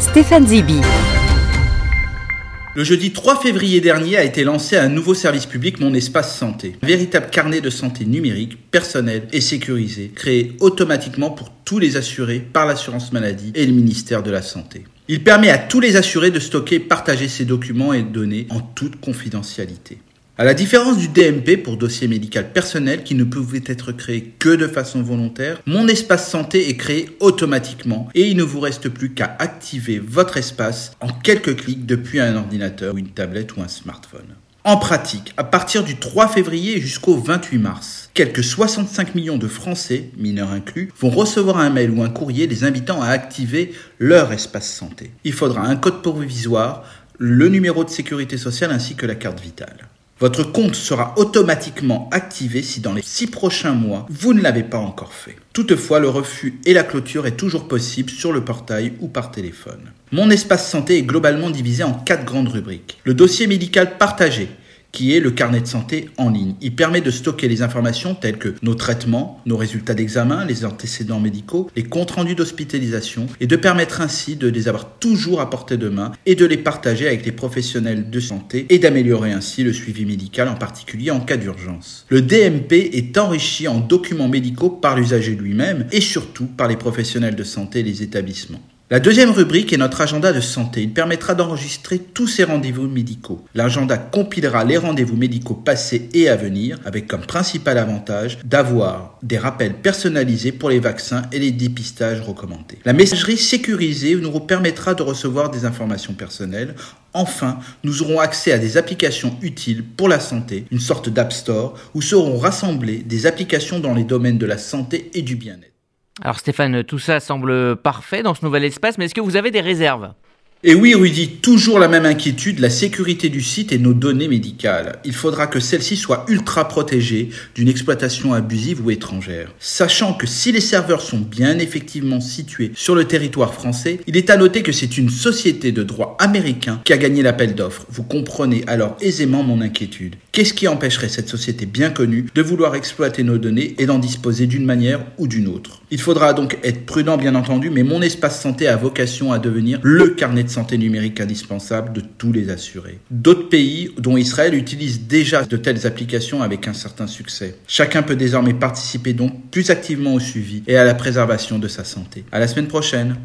Stéphane Zibi. Le jeudi 3 février dernier a été lancé un nouveau service public Mon Espace Santé. Un véritable carnet de santé numérique, personnel et sécurisé, créé automatiquement pour tous les assurés par l'assurance maladie et le ministère de la Santé. Il permet à tous les assurés de stocker et partager ces documents et données en toute confidentialité. À la différence du DMP pour dossier médical personnel qui ne pouvait être créé que de façon volontaire, mon espace santé est créé automatiquement et il ne vous reste plus qu'à activer votre espace en quelques clics depuis un ordinateur ou une tablette ou un smartphone. En pratique, à partir du 3 février jusqu'au 28 mars, quelques 65 millions de Français, mineurs inclus, vont recevoir un mail ou un courrier les invitant à activer leur espace santé. Il faudra un code provisoire, le numéro de sécurité sociale ainsi que la carte vitale. Votre compte sera automatiquement activé si dans les six prochains mois, vous ne l'avez pas encore fait. Toutefois, le refus et la clôture est toujours possible sur le portail ou par téléphone. Mon espace santé est globalement divisé en quatre grandes rubriques. Le dossier médical partagé, qui est le carnet de santé en ligne. Il permet de stocker les informations telles que nos traitements, nos résultats d'examen, les antécédents médicaux, les comptes rendus d'hospitalisation et de permettre ainsi de les avoir toujours à portée de main et de les partager avec les professionnels de santé et d'améliorer ainsi le suivi médical en particulier en cas d'urgence. Le DMP est enrichi en documents médicaux par l'usager lui-même et surtout par les professionnels de santé et les établissements. La deuxième rubrique est notre agenda de santé. Il permettra d'enregistrer tous ces rendez-vous médicaux. L'agenda compilera les rendez-vous médicaux passés et à venir, avec comme principal avantage d'avoir des rappels personnalisés pour les vaccins et les dépistages recommandés. La messagerie sécurisée nous permettra de recevoir des informations personnelles. Enfin, nous aurons accès à des applications utiles pour la santé, une sorte d'App Store, où seront rassemblées des applications dans les domaines de la santé et du bien-être. Alors Stéphane, tout ça semble parfait dans ce nouvel espace, mais est-ce que vous avez des réserves? Et oui, Rudy, toujours la même inquiétude, la sécurité du site et nos données médicales. Il faudra que celles-ci soient ultra protégées d'une exploitation abusive ou étrangère. Sachant que si les serveurs sont bien effectivement situés sur le territoire français, il est à noter que c'est une société de droit américain qui a gagné l'appel d'offres. Vous comprenez alors aisément mon inquiétude. Qu'est-ce qui empêcherait cette société bien connue de vouloir exploiter nos données et d'en disposer d'une manière ou d'une autre? Il faudra donc être prudent bien entendu, mais mon espace santé a vocation à devenir le carnet de santé numérique indispensable de tous les assurés. D'autres pays, dont Israël, utilisent déjà de telles applications avec un certain succès. Chacun peut désormais participer donc plus activement au suivi et à la préservation de sa santé. À la semaine prochaine.